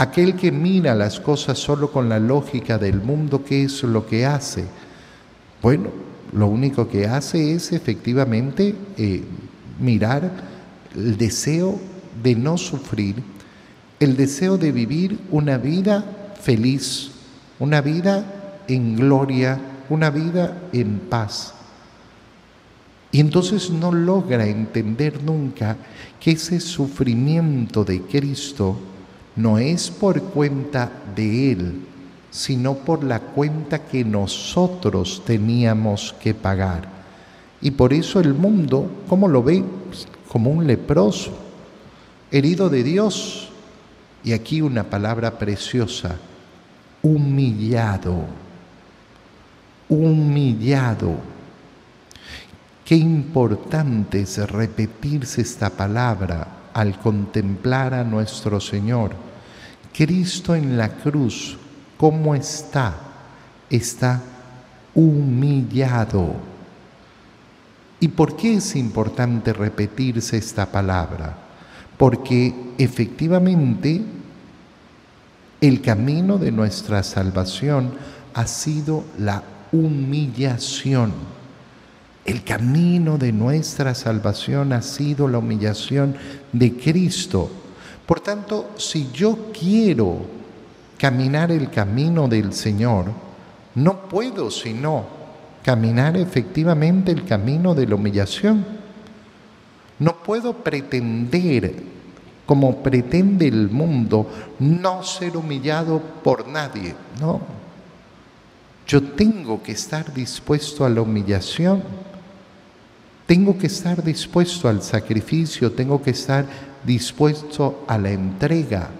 Aquel que mira las cosas solo con la lógica del mundo, ¿qué es lo que hace? Bueno, lo único que hace es efectivamente eh, mirar el deseo de no sufrir, el deseo de vivir una vida feliz, una vida en gloria, una vida en paz. Y entonces no logra entender nunca que ese sufrimiento de Cristo no es por cuenta de Él, sino por la cuenta que nosotros teníamos que pagar. Y por eso el mundo, ¿cómo lo ve? Como un leproso, herido de Dios. Y aquí una palabra preciosa, humillado, humillado. Qué importante es repetirse esta palabra al contemplar a nuestro Señor. Cristo en la cruz, ¿cómo está? Está humillado. ¿Y por qué es importante repetirse esta palabra? Porque efectivamente el camino de nuestra salvación ha sido la humillación el camino de nuestra salvación ha sido la humillación de Cristo. Por tanto, si yo quiero caminar el camino del Señor, no puedo sino caminar efectivamente el camino de la humillación. No puedo pretender, como pretende el mundo, no ser humillado por nadie. No. Yo tengo que estar dispuesto a la humillación tengo que estar dispuesto al sacrificio, tengo que estar dispuesto a la entrega.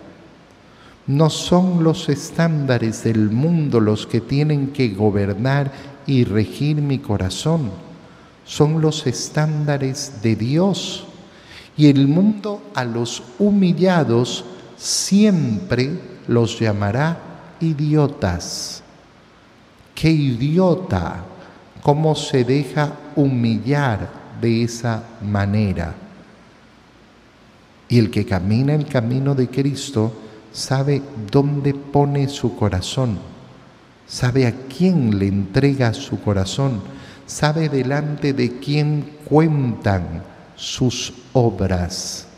No son los estándares del mundo los que tienen que gobernar y regir mi corazón, son los estándares de Dios. Y el mundo a los humillados siempre los llamará idiotas. ¡Qué idiota! ¿Cómo se deja humillar de esa manera. Y el que camina el camino de Cristo sabe dónde pone su corazón, sabe a quién le entrega su corazón, sabe delante de quién cuentan sus obras.